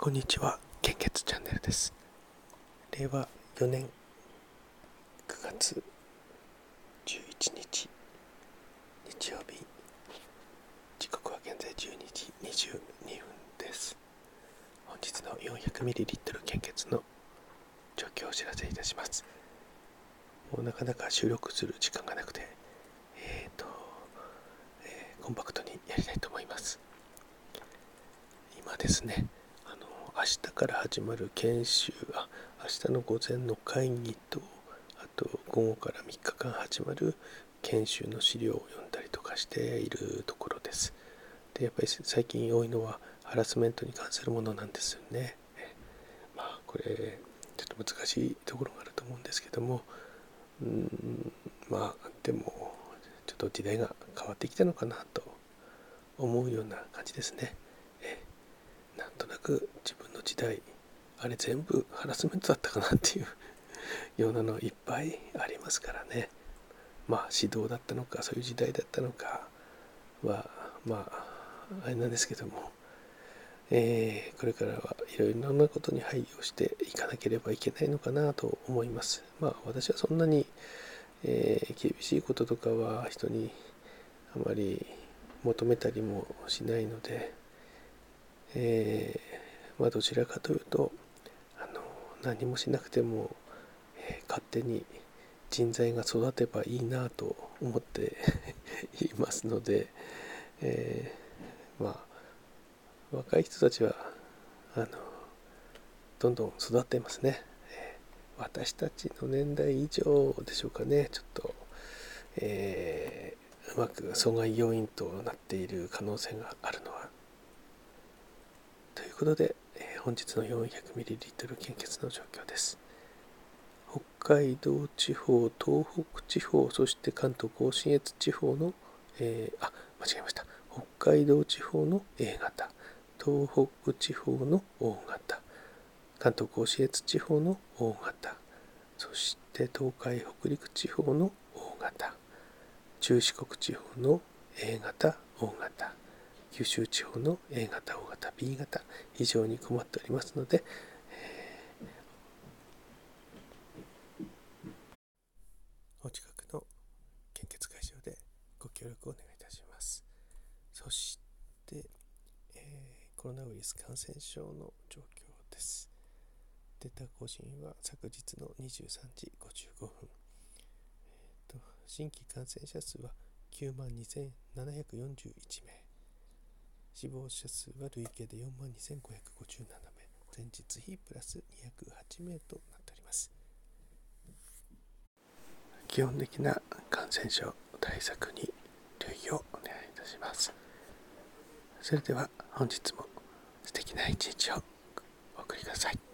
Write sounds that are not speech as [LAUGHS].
こんにちは、献血チャンネルです。令和4年9月11日日曜日、時刻は現在12時22分です。本日の 400ml 献血の状況をお知らせいたします。もうなかなか収録する時間がなくて、えっ、と、えーコンパクトにやりたいと思います。今ですね、明日から始まる研修あ明日の午前の会議とあと午後から3日間始まる研修の資料を読んだりとかしているところです。でやっぱり最近多いのはハラスメントに関するものなんですよね。えまあこれちょっと難しいところがあると思うんですけどもうんまあでもちょっと時代が変わってきたのかなと思うような感じですね。なんとなく自分の時代あれ全部ハラスメントだったかなっていうようなのいっぱいありますからね。まあ指導だったのかそういう時代だったのかはまああれなんですけども、えーこれからはいろいろなことに配慮していかなければいけないのかなと思います。まあ私はそんなに、えー厳しいこととかは人にあまり求めたりもしないのでえーまあ、どちらかというとあの何もしなくても、えー勝手に人材が育てばいいなと思って [LAUGHS] いますので、えーまあ若い人たちはあのどんどん育ってますね、私たちの年代以上でしょうかね。ちょっと、えーうまく阻害要因となっている可能性があるのはことで、えー本日の 400ml 献血の状況です。北海道地方東北地方そして関東甲信越地方の、えーあ間違えました。北海道地方の A 型東北地方の O 型関東甲信越地方の O 型そして東海北陸地方の O 型中四国地方の A 型 O 型。九州地方の A 型 O 型 B 型非常に困っておりますので、えーお近くの献血会場でご協力をお願いいたします。そして、えーコロナウイルス感染症の状況です。データ更新は昨日の23時55分。新規感染者数は9万2741名。死亡者数は累計で4万2557名。前日比プラス208名となっております。基本的な感染症対策に留意をお願いいたします。それでは本日も素敵な一日をお送りください。